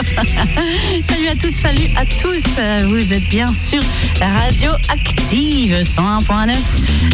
salut à toutes, salut à tous. Vous êtes bien sûr Radio Active 101.9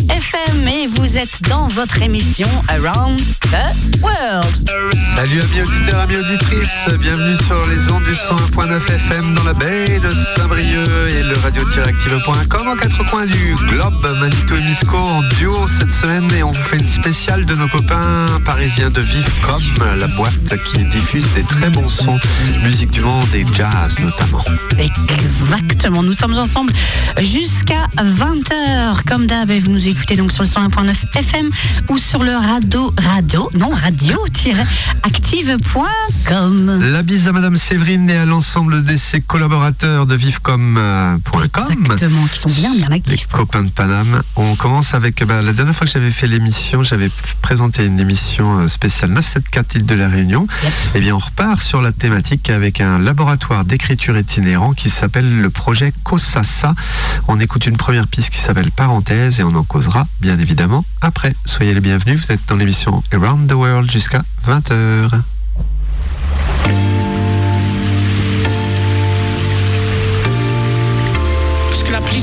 FM et vous êtes dans votre émission Around the World. Salut amis auditeurs, amis auditrices, bienvenue sur les ondes du 101.9 FM dans la baie de Saint-Brieuc et le radio-active.com en quatre coins du globe. Manito et Misco en duo cette semaine et on vous fait une spéciale de nos copains parisiens de Vive Comme, la boîte qui diffuse des très bons sons, musique du monde et jazz notamment. Exactement, nous sommes ensemble jusqu'à 20h comme d'hab et vous nous écoutez donc sur le 101.9 FM ou sur le radio, radio, non radio-active.com. La bise à Madame Séverine et à l'ensemble de ses collaborateurs de vivecom.com. Exactement, qui sont bien bien Les actifs. copains de Paname. On commence avec bah, la dernière fois que j'avais fait l'émission, j'avais présenté une émission euh, spéciale 974 île de la Réunion. Yep. Et bien on repart sur la thématique avec un laboratoire d'écriture itinérant qui s'appelle le projet COSASA. On écoute une première piste qui s'appelle Parenthèse et on en causera bien évidemment après. Soyez les bienvenus, vous êtes dans l'émission Around the World jusqu'à 20h. Parce que la pluie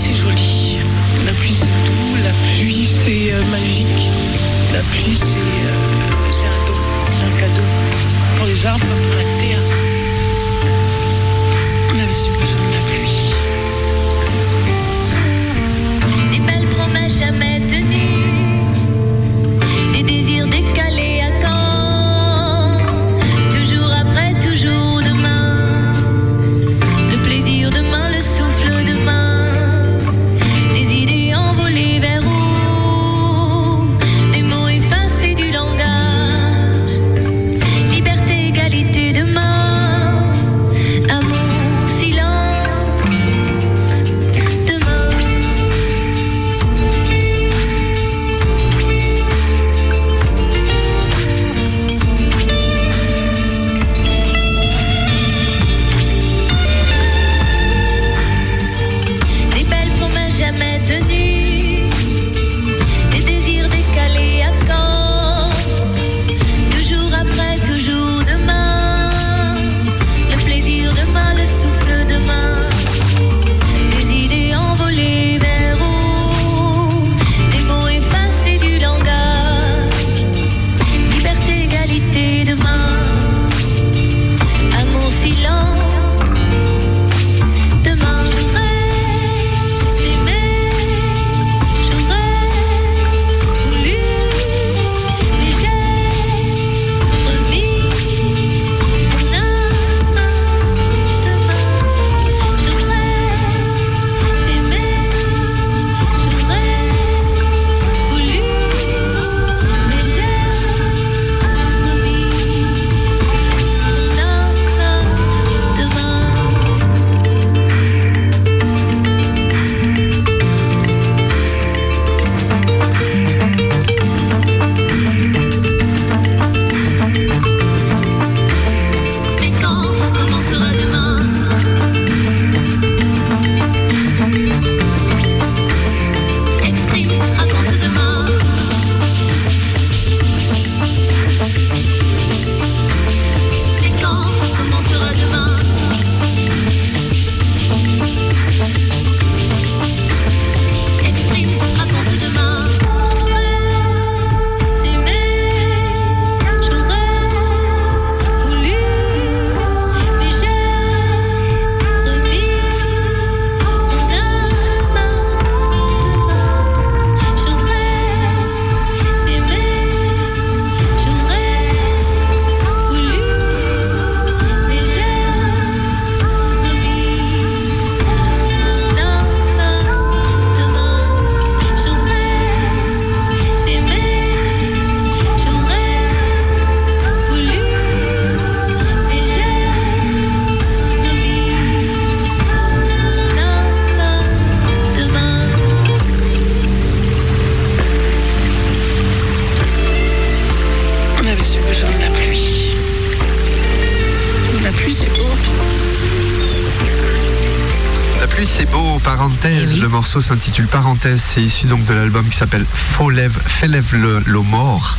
s'intitule Parenthèse, c'est issu donc de l'album qui s'appelle Faux lève, lève le, mort.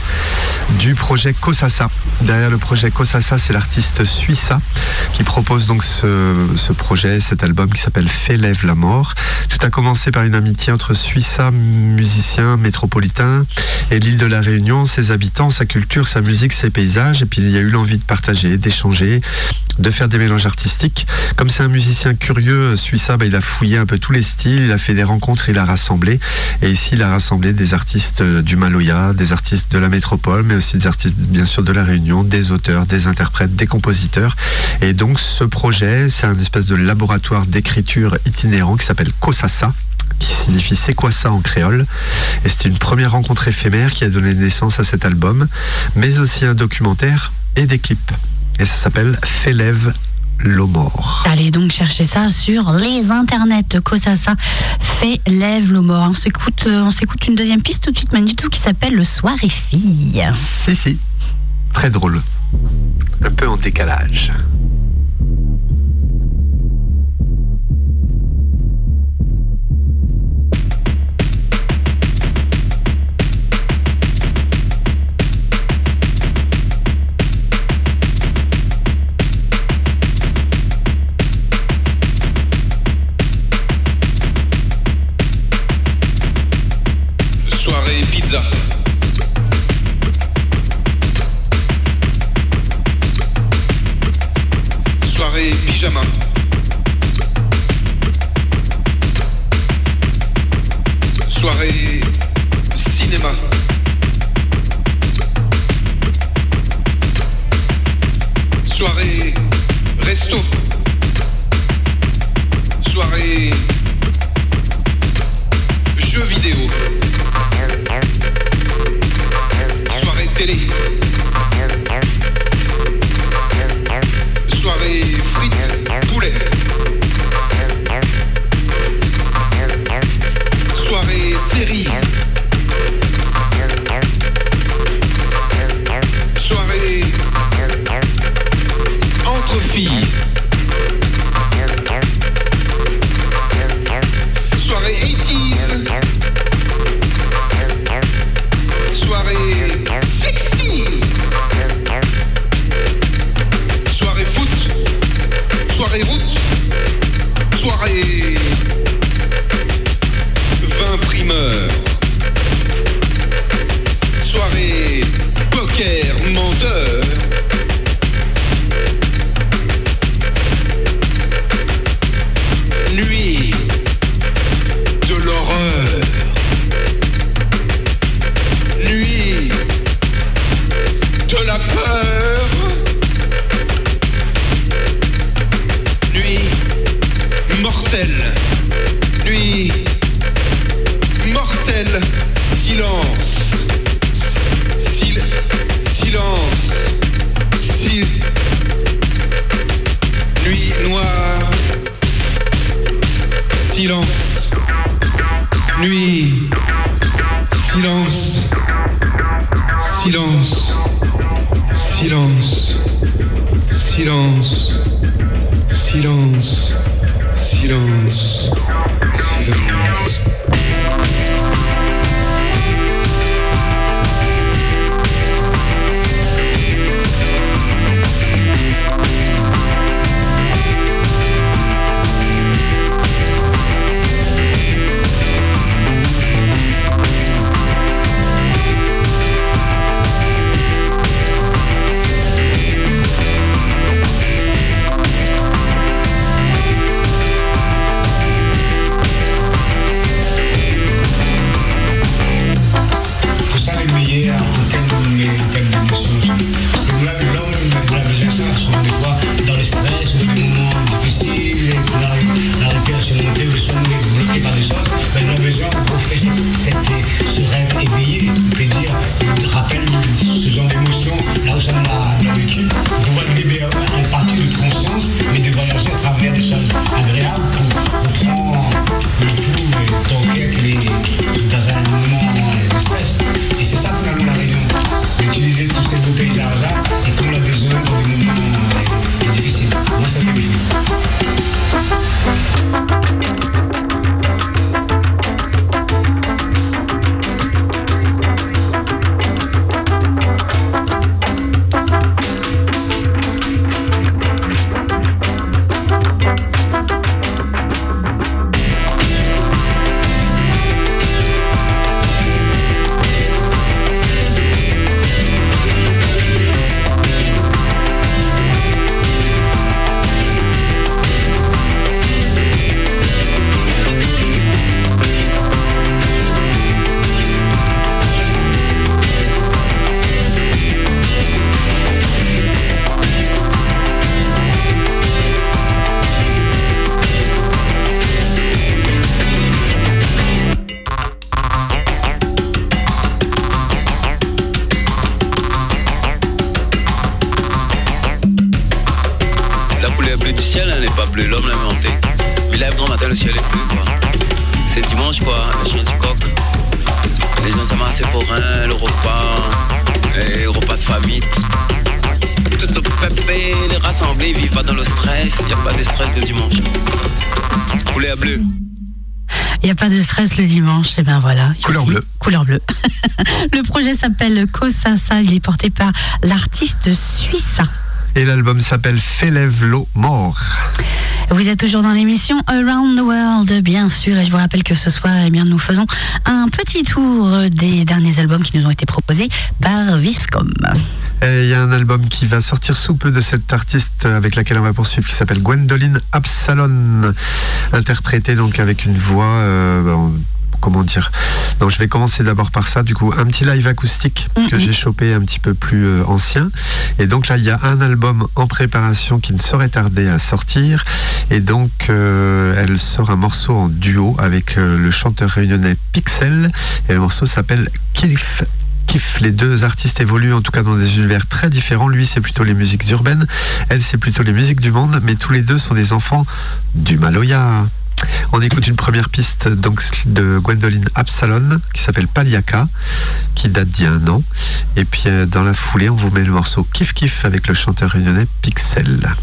du projet Kosasa. Derrière le projet Kosasa, c'est l'artiste Suissa qui propose donc ce, projet, cet album qui s'appelle Fait lève la mort. Tout a commencé par une amitié entre Suissa, musicien métropolitain, et l'île de la Réunion, ses habitants, sa culture, sa musique, ses paysages. Et puis il y a eu l'envie de partager, d'échanger, de faire des mélanges artistiques. Comme c'est un musicien curieux, Suissa, bah, il a fouillé un peu tous les styles, il a fait des rencontres, il a rassemblé. Et ici, il a rassemblé des artistes du Maloya, des artistes de la métropole, mais aussi des artistes bien sûr de la Réunion, des auteurs, des interprètes, des compositeurs. Et donc ce projet, c'est un espèce de laboratoire d'écriture itinérant qui s'appelle Kosasa qui signifie c'est quoi ça en créole. Et c'est une première rencontre éphémère qui a donné naissance à cet album, mais aussi un documentaire et des clips. Et ça s'appelle Félève l'Omor. Allez donc chercher ça sur les internets. Kosasa fait lève le mort. On s'écoute, euh, on s'écoute une deuxième piste tout de suite, Manitou, qui s'appelle Le Soir et Fille. Si, si. Très drôle. Un peu en décalage. Famille. Tout le pépé, les rassemblés, ils vivent pas dans le stress. Il n'y a pas de stress le dimanche. Couleur bleue. Il n'y a pas de stress le dimanche, et ben voilà. Couleur bleue. Couleur bleue. le projet s'appelle Kosasa, il est porté par l'artiste Suissa. Et l'album s'appelle Felevlo Mort. Vous êtes toujours dans l'émission Around the World, bien sûr, et je vous rappelle que ce soir, eh bien, nous faisons un petit tour des derniers albums qui nous ont été proposés par Viscom. Et Il y a un album qui va sortir sous peu de cette artiste avec laquelle on va poursuivre qui s'appelle Gwendoline Absalon, interprétée donc avec une voix. euh, Comment dire Donc je vais commencer d'abord par ça. Du coup, un petit live acoustique que j'ai chopé un petit peu plus euh, ancien. Et donc là, il y a un album en préparation qui ne saurait tarder à sortir. Et donc, euh, elle sort un morceau en duo avec euh, le chanteur réunionnais Pixel. Et le morceau s'appelle Kiff Kiff. Les deux artistes évoluent en tout cas dans des univers très différents. Lui, c'est plutôt les musiques urbaines. Elle, c'est plutôt les musiques du monde. Mais tous les deux sont des enfants du Maloya. On écoute une première piste de Gwendoline Absalon qui s'appelle Paliaka, qui date d'il y a un an. Et puis euh, dans la foulée, on vous met le morceau Kiff Kiff avec le chanteur réunionnais Pixel.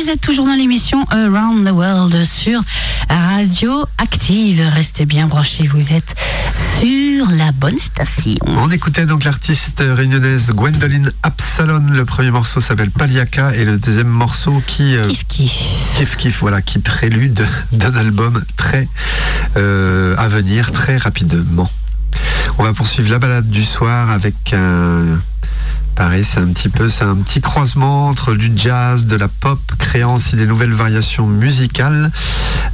Vous êtes toujours dans l'émission Around the World sur Radio Active. Restez bien branchés, vous êtes sur la bonne station. On écoutait donc l'artiste réunionnaise Gwendoline Absalon. Le premier morceau s'appelle Paliaka et le deuxième morceau qui... Euh, Kif Kif. Voilà, qui prélude d'un album très euh, à venir, très rapidement. On va poursuivre la balade du soir avec un Pareil, c'est un petit peu, c'est un petit croisement entre du jazz, de la pop, créant aussi des nouvelles variations musicales,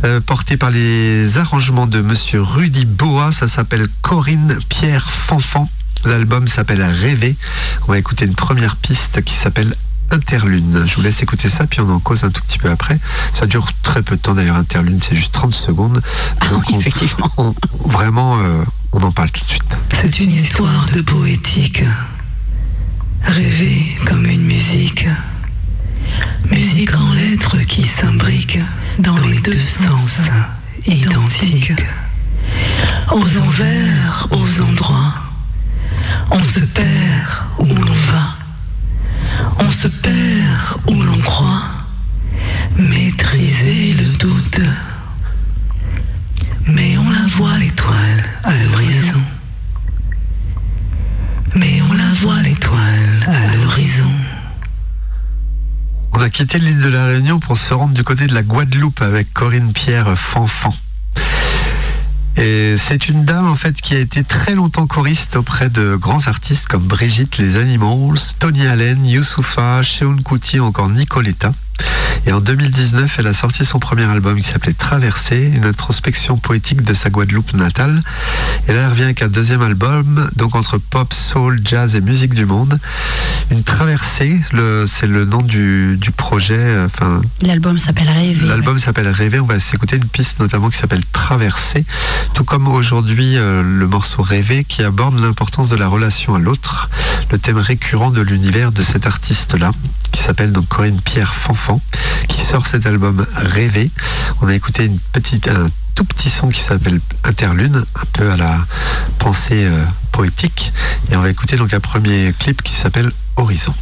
euh, portées par les arrangements de Monsieur Rudy Boa. Ça s'appelle Corinne Pierre Fanfan. L'album s'appelle Rêver. On va écouter une première piste qui s'appelle Interlune. Je vous laisse écouter ça, puis on en cause un tout petit peu après. Ça dure très peu de temps d'ailleurs, Interlune, c'est juste 30 secondes. Donc oui, on- effectivement. on- vraiment, euh, on en parle tout de suite. C'est une histoire de poétique. Rêver comme une musique. Musique en lettres qui s'imbriquent dans les deux sens identiques. Aux envers, aux endroits. On se perd où l'on va. On se perd où l'on croit. Maîtriser le doute. Mais on la voit l'étoile à l'horizon. Mais on la voit l'étoile On a quitté l'île de la Réunion pour se rendre du côté de la Guadeloupe avec Corinne Pierre Fanfan. Et c'est une dame en fait qui a été très longtemps choriste auprès de grands artistes comme Brigitte Les Animals, Tony Allen, Youssoufa, Kuti ou encore Nicoletta. Et en 2019, elle a sorti son premier album qui s'appelait Traversée, une introspection poétique de sa Guadeloupe natale. Et là, elle revient avec un deuxième album, donc entre pop, soul, jazz et musique du monde. Une traversée, c'est le nom du, du projet. Enfin, L'album s'appelle Rêver. L'album s'appelle Rêver. On va s'écouter une piste notamment qui s'appelle Traversée. Tout comme aujourd'hui euh, le morceau Rêver qui aborde l'importance de la relation à l'autre, le thème récurrent de l'univers de cet artiste-là, qui s'appelle donc Corinne Pierre Fanfan, qui sort cet album Rêver. On a écouté un tout petit son qui s'appelle Interlune, un peu à la pensée euh, poétique. Et on va écouter donc un premier clip qui s'appelle Horizon.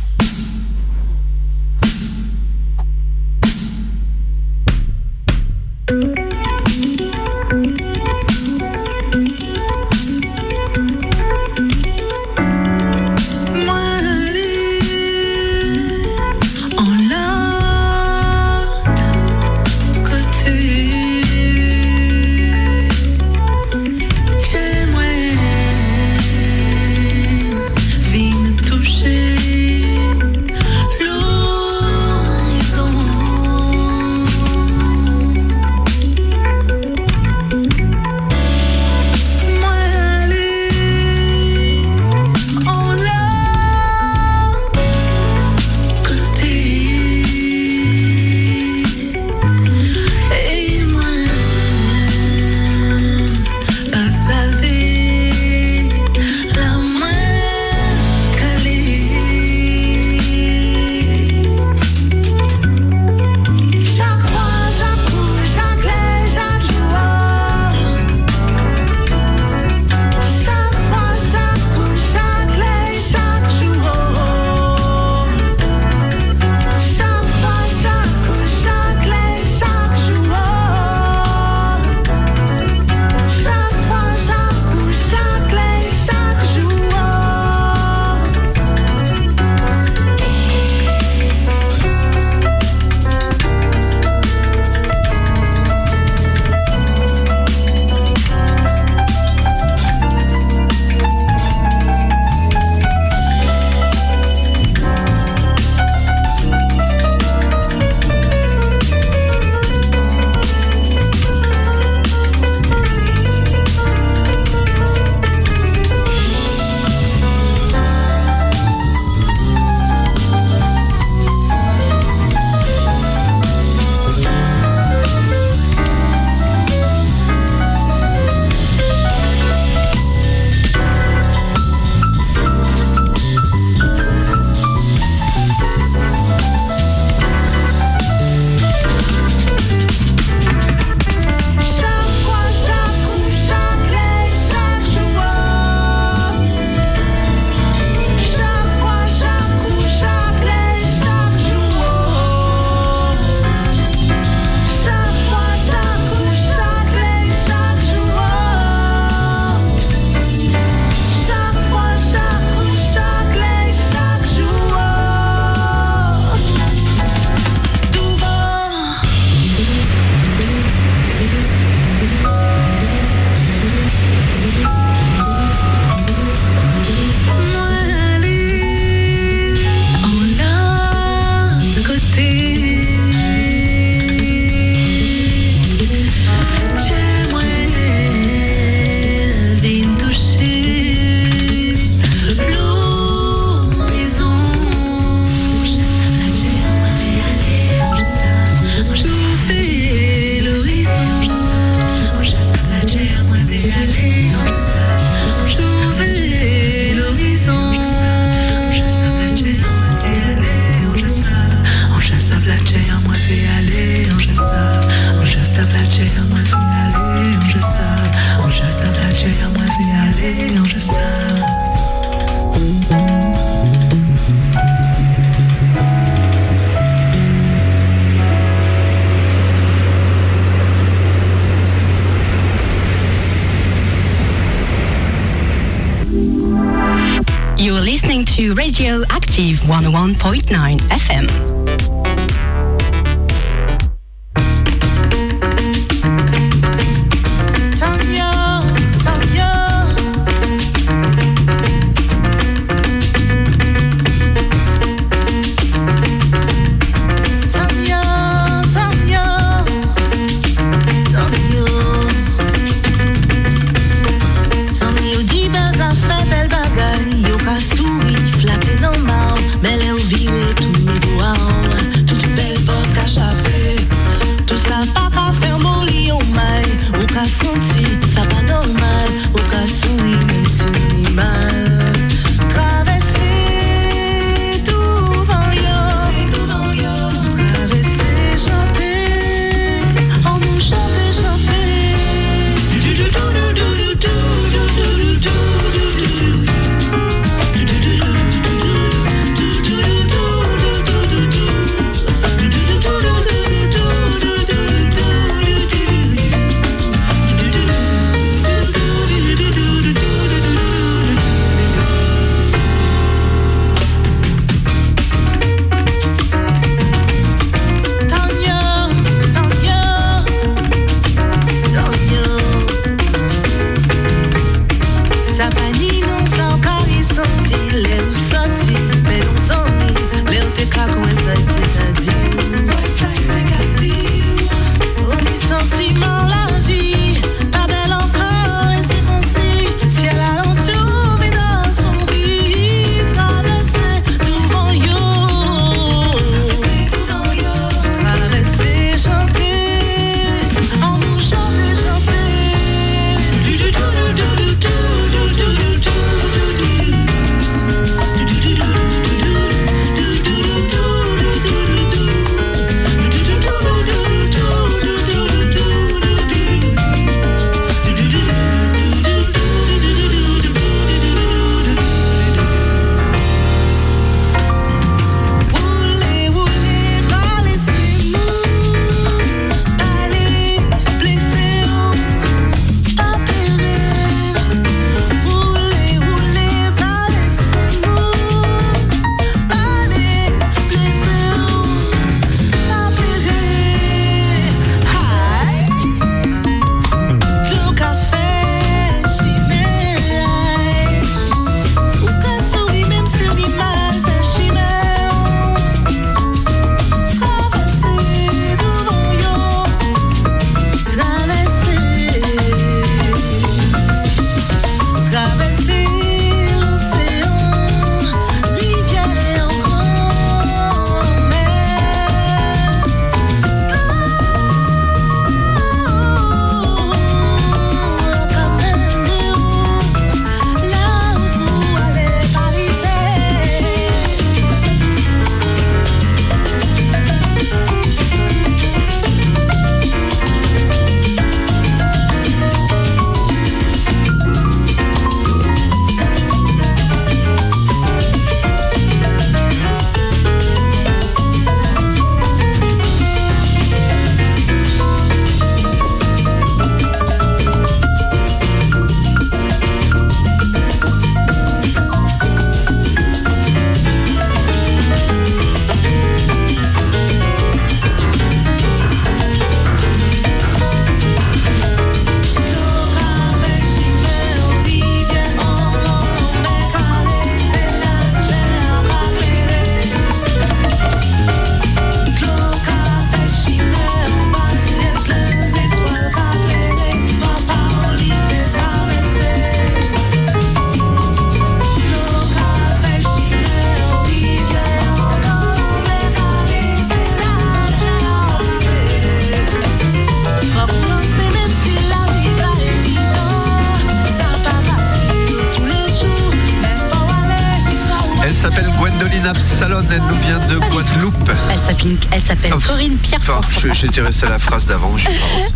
J'étais resté à la phrase d'avant.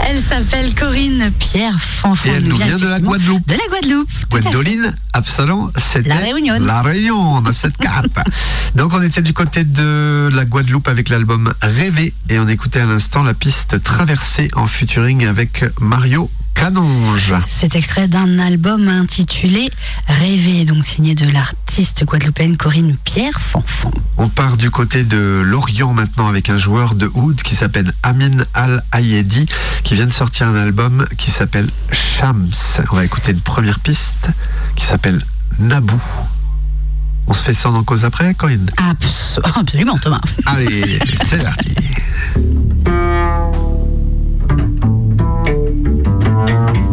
Elle s'appelle Corinne Pierre Fanfan. Et elle nous vient de la Guadeloupe. De la Guadeloupe. Gwendoline, Absalon, c'était La Réunion. La Réunion, 974. Donc on était du côté de la Guadeloupe avec l'album Rêver et on écoutait à l'instant la piste Traversée en featuring avec Mario Canonge. C'est extrait d'un album intitulé Rêver, donc signé de l'artiste guadeloupéenne Corinne Pierre Fanfan. On part du côté de l'Orient maintenant avec un joueur de oud qui s'appelle Amin Al-Ayedi qui vient de sortir un album qui s'appelle Shams. On va écouter une première piste qui s'appelle Naboo. On se fait ça en cause après, Corinne? Abs- absolument, Thomas. Allez, c'est parti. Naboo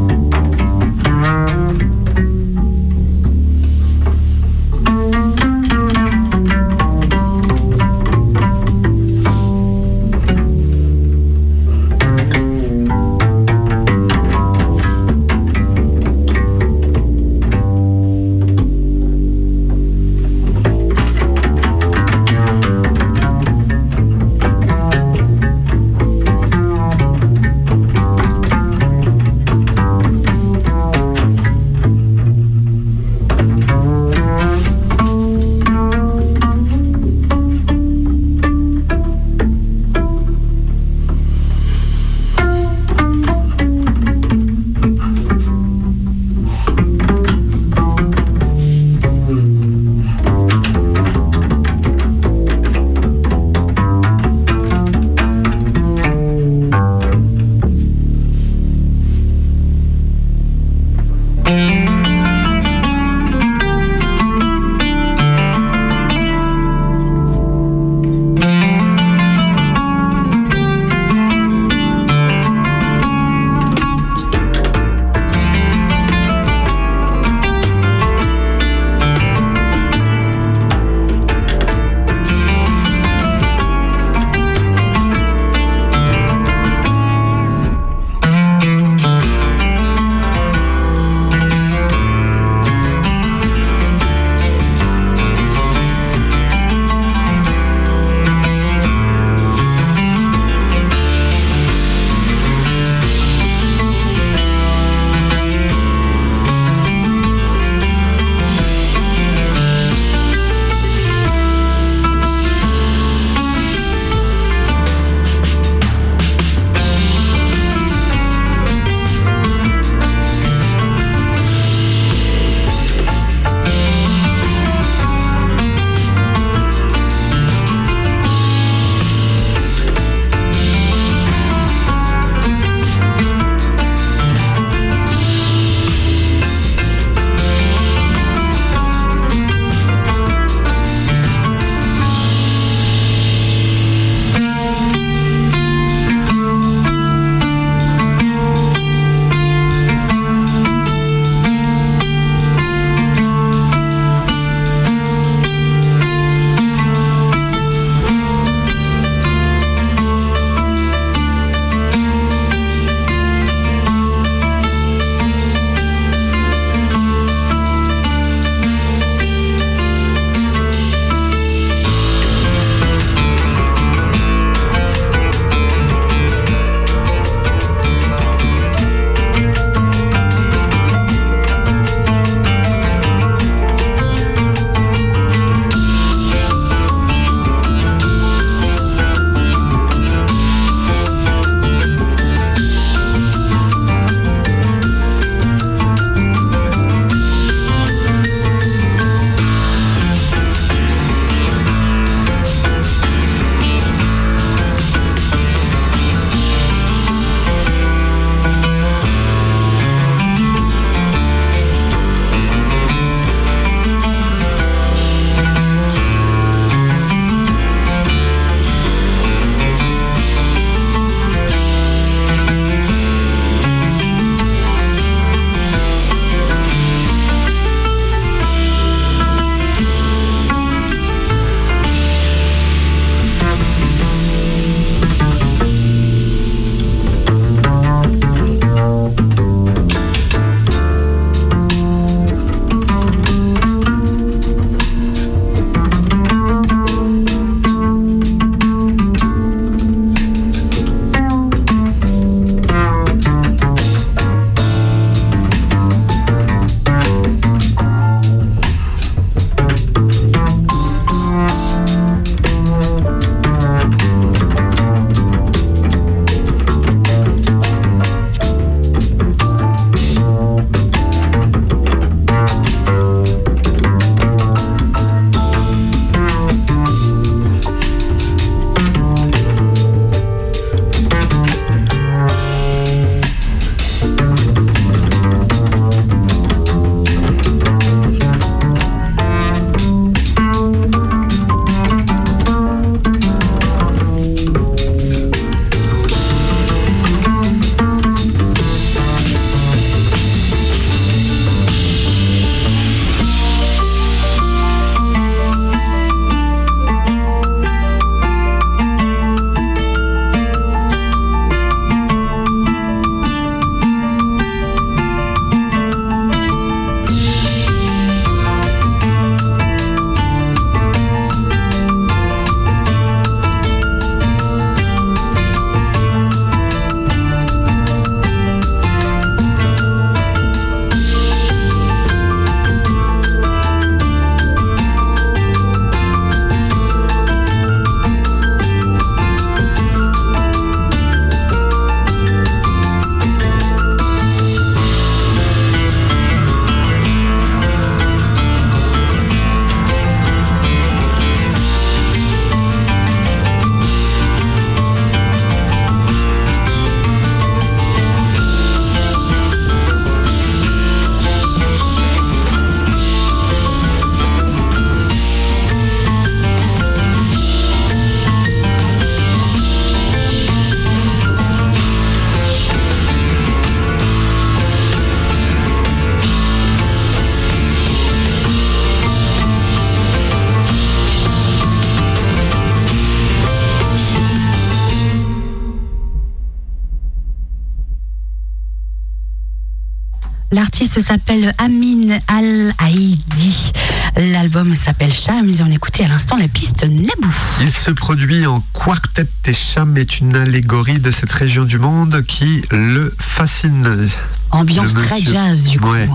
S'appelle Amin Al-Haïdi. L'album s'appelle Cham. Ils ont écouté à l'instant la piste Naboo. Il se produit en quartet et Cham est une allégorie de cette région du monde qui le fascine. Ambiance très jazz du coup. Ouais.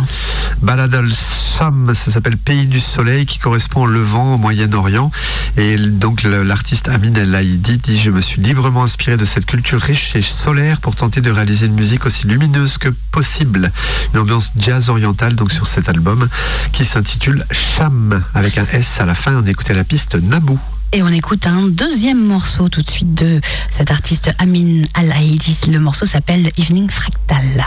Baladol Cham, ça s'appelle Pays du Soleil, qui correspond au Levant, au Moyen-Orient. Et donc l'artiste Amin El Haïdi dit Je me suis librement inspiré de cette culture riche et solaire pour tenter de réaliser une musique aussi lumineuse que possible. Une ambiance jazz orientale, donc sur cet album, qui s'intitule Cham, avec un S à la fin. On écoutait la piste Naboo. Et on écoute un deuxième morceau tout de suite de cet artiste Amin Al-Haïdi. Le morceau s'appelle Evening Fractal.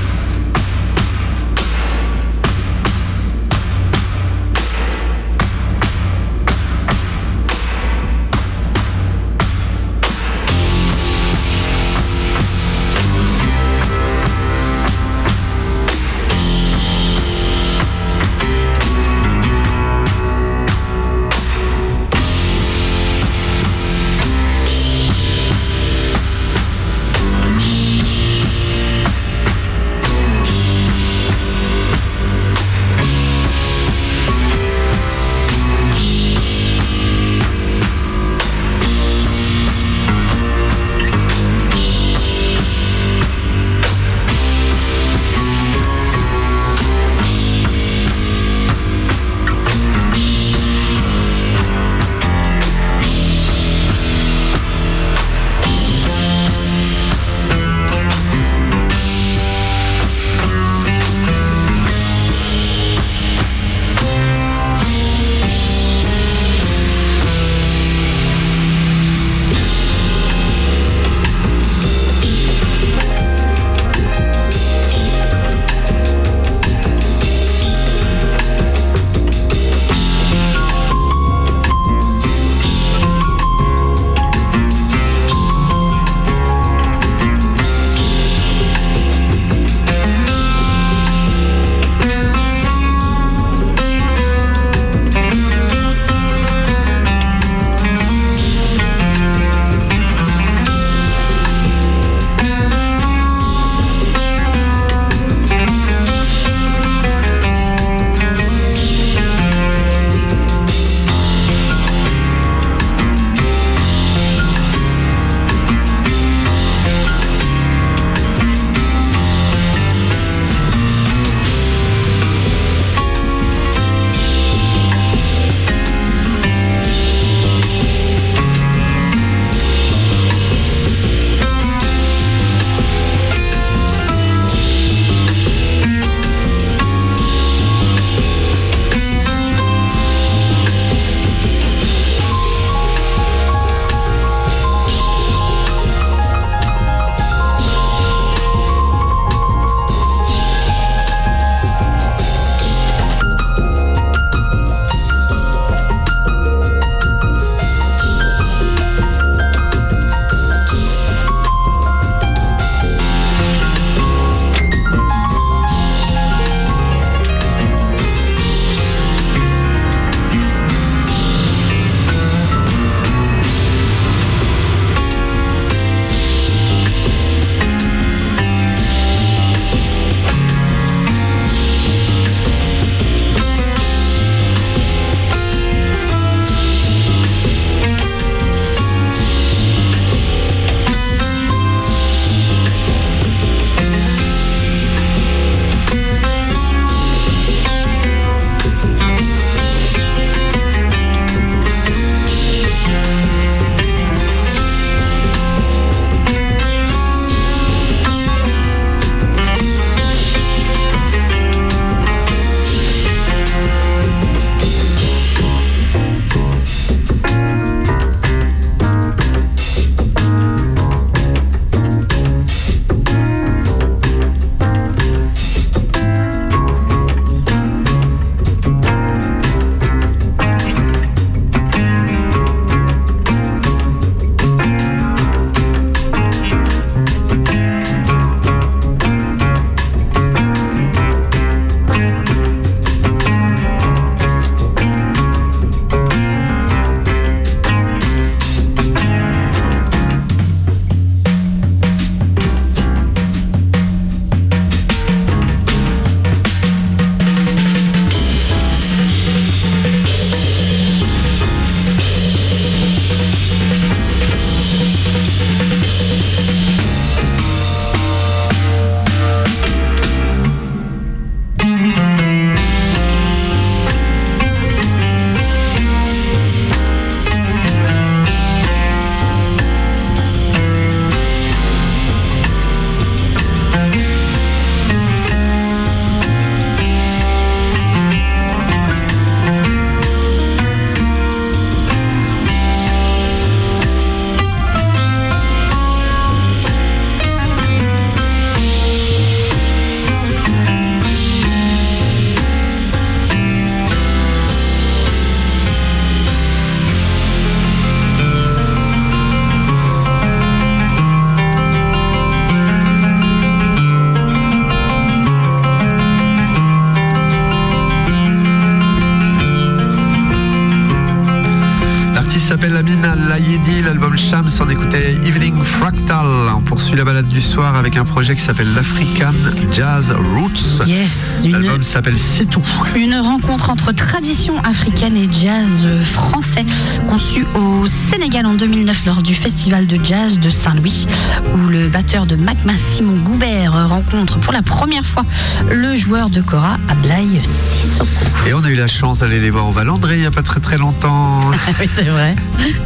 du soir avec un projet qui s'appelle l'African Jazz Roots. Yes, une, L'album s'appelle Sitou. une rencontre entre tradition africaine et jazz français, conçue au Sénégal en 2009 lors du Festival de jazz de Saint-Louis, où le batteur de Macma Simon Goubert rencontre pour la première fois le joueur de Cora, Ablaï Sissoko. Et on a eu la chance d'aller les voir au Valandré il n'y a pas très très longtemps. oui, c'est vrai.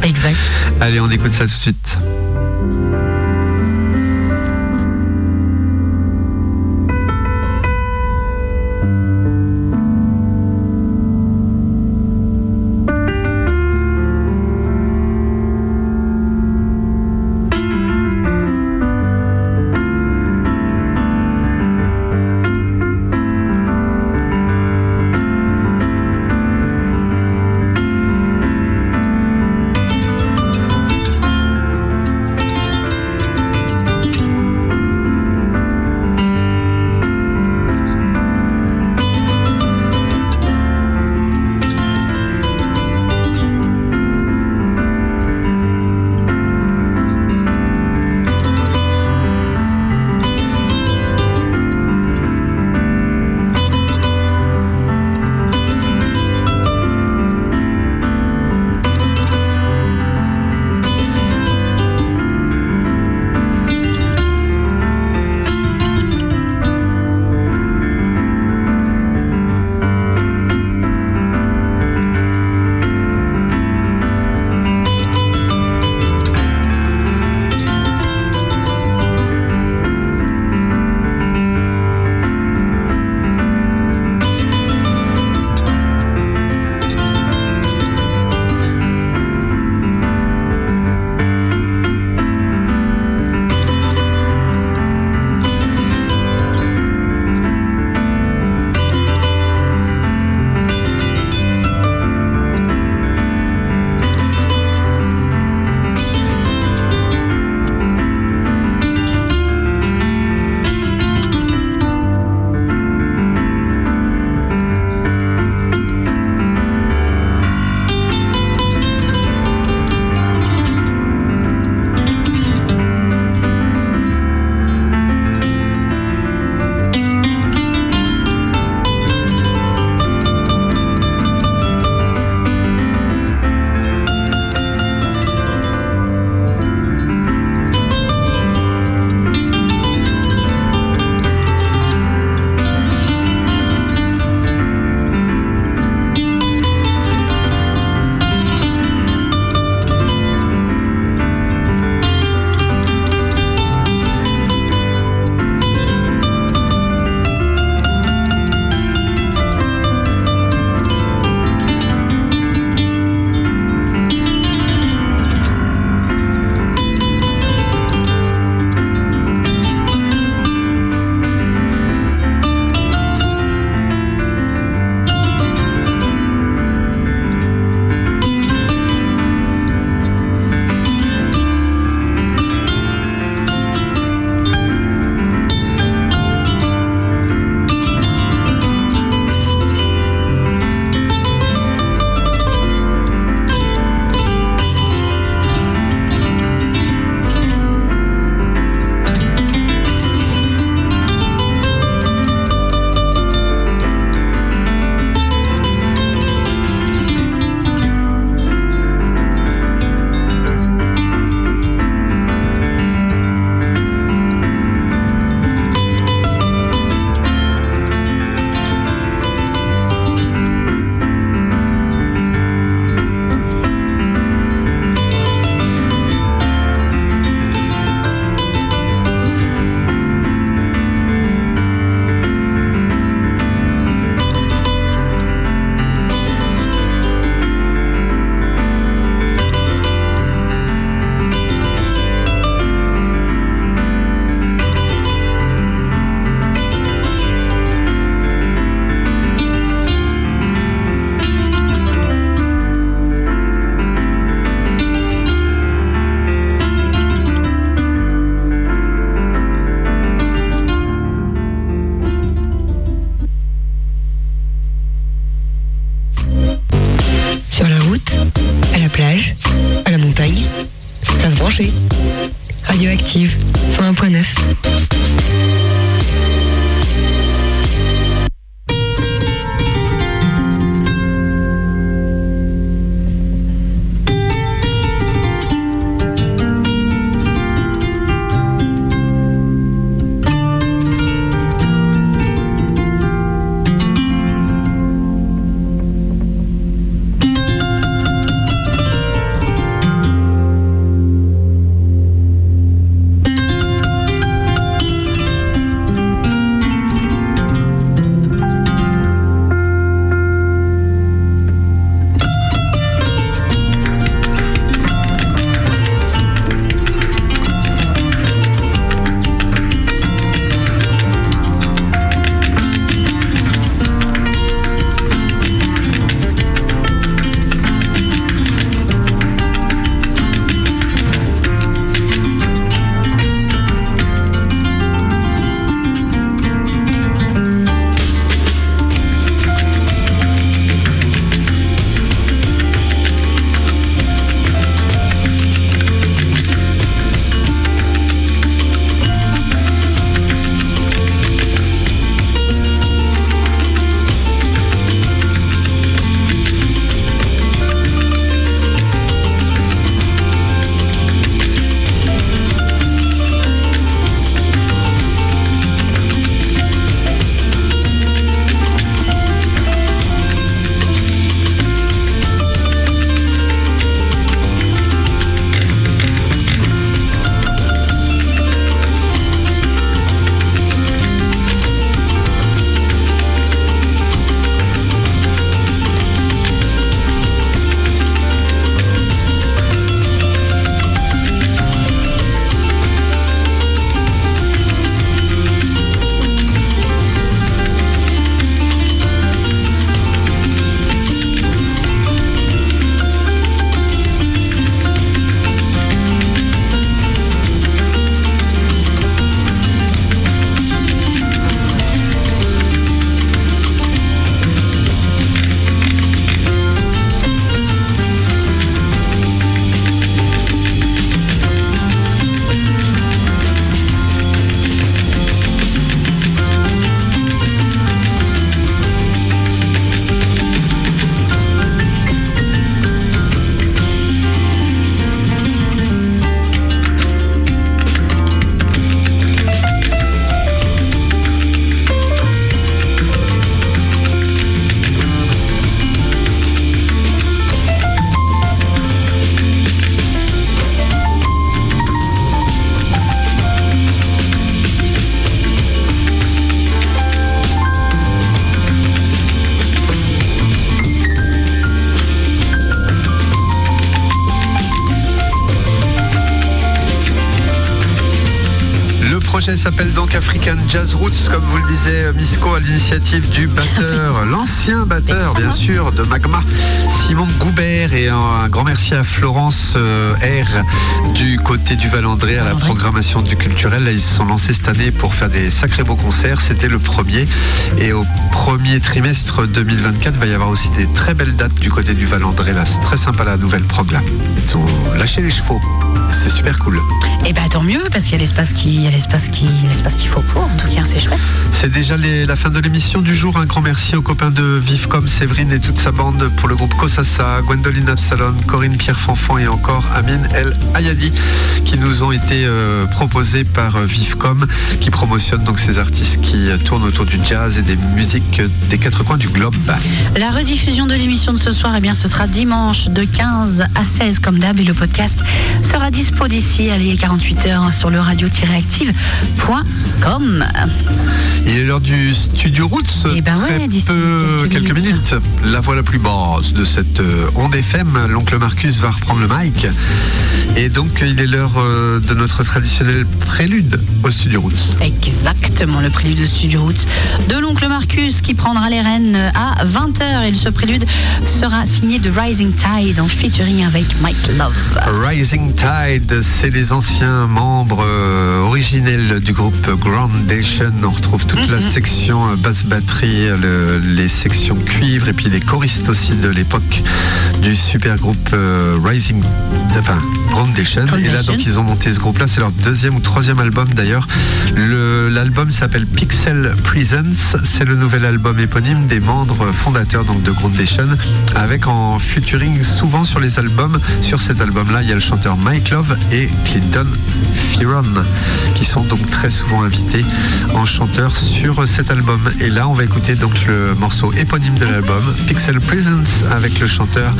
Exact. Allez, on écoute ça tout de suite. Projet s'appelle donc African Jazz Roots, comme vous le disiez, Misco à l'initiative du batteur, l'ancien batteur bien sûr de Magma, Simon Goubert et un grand merci à Florence euh, R du côté du Valandré à la programmation du culturel. Là, ils se sont lancés cette année pour faire des sacrés beaux concerts. C'était le premier et au premier trimestre 2024, il va y avoir aussi des très belles dates du côté du Valandré. Là, c'est très sympa la nouvelle prog là. Ils ont lâché les chevaux. C'est super cool. Et bah tant mieux parce qu'il y a l'espace qui, il y a l'espace qui, l'espace qu'il faut pour. En tout cas, c'est chouette. C'est déjà les- la fin de l'émission du jour. Un grand merci aux copains de Vivcom, Séverine et toute sa bande pour le groupe Kosasa, Gwendoline Absalon, Corinne Pierre Fanfan et encore Amine El Ayadi qui nous ont été euh, proposés par euh, Vivcom qui promotionne donc ces artistes qui euh, tournent autour du jazz et des musiques des quatre coins du globe. La rediffusion de l'émission de ce soir, eh bien, ce sera dimanche de 15 à 16 comme d'hab et le podcast sera dispo d'ici allez 48 heures sur le radio-active.com. Il est l'heure du studio Roots. Eh ben Très ouais, peu- quelques quelques minutes. La voix la plus basse de cette onde FM. L'oncle Marcus va reprendre le mic. Et donc, il est l'heure euh, de notre traditionnel prélude au studio Roots. Exactement, le prélude de Studio Roots de l'oncle Marcus qui prendra les rênes à 20h. Et ce prélude sera signé de Rising Tide en featuring avec Mike Love. Rising Tide, c'est les anciens membres euh, originelle du groupe Groundation. On retrouve toute la section euh, basse batterie, le- les sections cuivre et puis les choristes aussi de l'époque du super groupe Rising, enfin Groundation. Et là Groundation. donc ils ont monté ce groupe-là, c'est leur deuxième ou troisième album d'ailleurs. Le- L'album s'appelle Pixel Presence. C'est le nouvel album éponyme des membres fondateurs donc de Groundation, avec en featuring souvent sur les albums. Sur cet album-là, il y a le chanteur Mike Love et Clinton Fearon, qui sont donc très souvent invités en chanteur sur cet album. Et là, on va écouter donc le morceau éponyme de l'album, Pixel Presence, avec le chanteur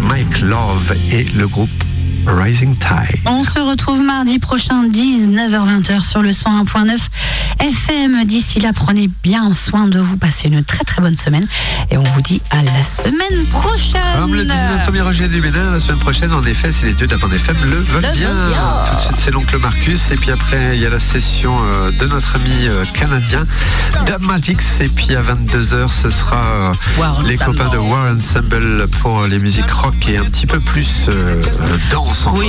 Mike Love et le groupe Rising Tide. On se retrouve mardi prochain, 19h-20h sur le 101.9 FM. D'ici là, prenez bien soin de vous. Passez une très très bonne semaine. Et on vous dit à la semaine prochaine. Comme le 19 premier Roger du Bénin, la semaine prochaine, en effet, c'est les dieux de la bande FM le veulent Le bien. Tout de suite, c'est l'oncle Marcus. Et puis après, il y a la session euh, de notre ami euh, canadien, Dubmatix. Et puis à 22h, ce sera euh, War les Ensemble. copains de War Ensemble pour les musiques rock et un petit peu plus euh, euh, danse encore. Oui,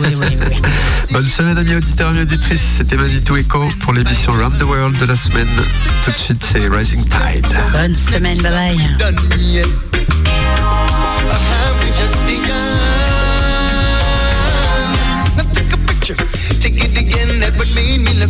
oui, oui, oui, oui. Bonne semaine, amis auditeurs, amis auditrices. C'était Manitou Echo pour l'émission Round the World de la semaine. Tout de suite, c'est Rising Tide. Bonne semaine, bye bye.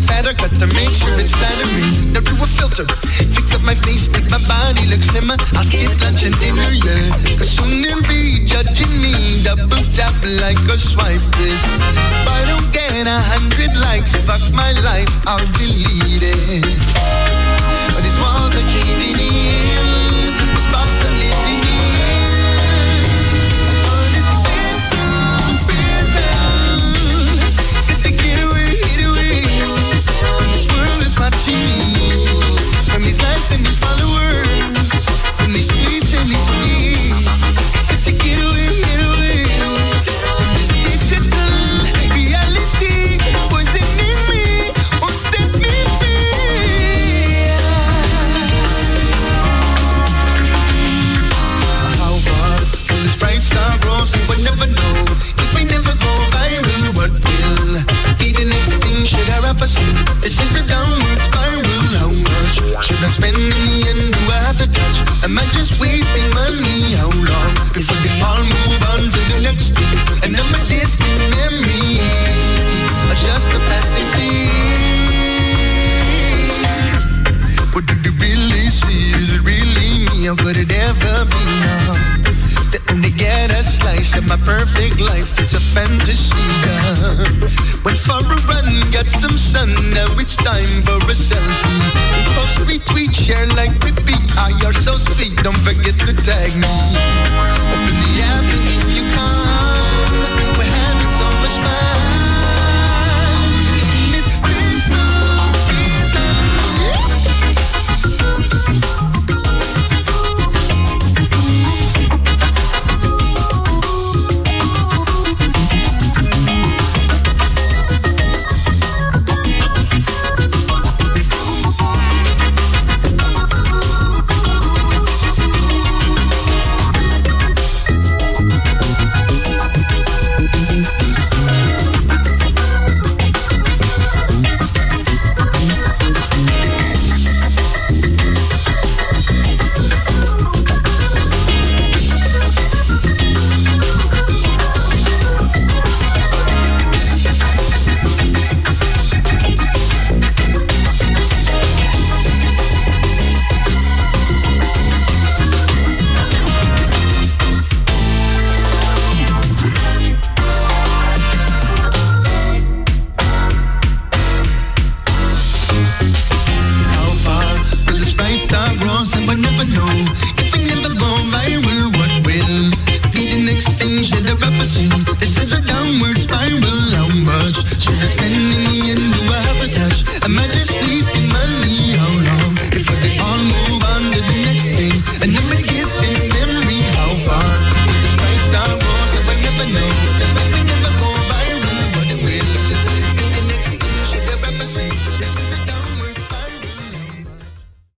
Fatter. Got to make sure it's flattering. Now do a filter, fix up my face, make my body look slimmer. I'll skip lunch and dinner, yeah. Cause soon they'll be judging me. Double tap like a swipe this. If I don't get a hundred likes, fuck my life, I'll delete it. Never know. If we never go viral, what Should I rap a sing? This is a downward spiral. How much should I spend in the end? Do I have to touch? Am I just wasting money? How long before they all move on to the next thing? And I'm a distant memory, or just a passing phase. What do you really see? Is it really me? Or could it ever be now? They only get a slice of my perfect life. It's a fantasy. yeah. Went for a run, got some sun. Now it's time for a selfie. Post, retweet, share, like, repeat. Ah, you're so sweet. Don't forget to tag me. Open the app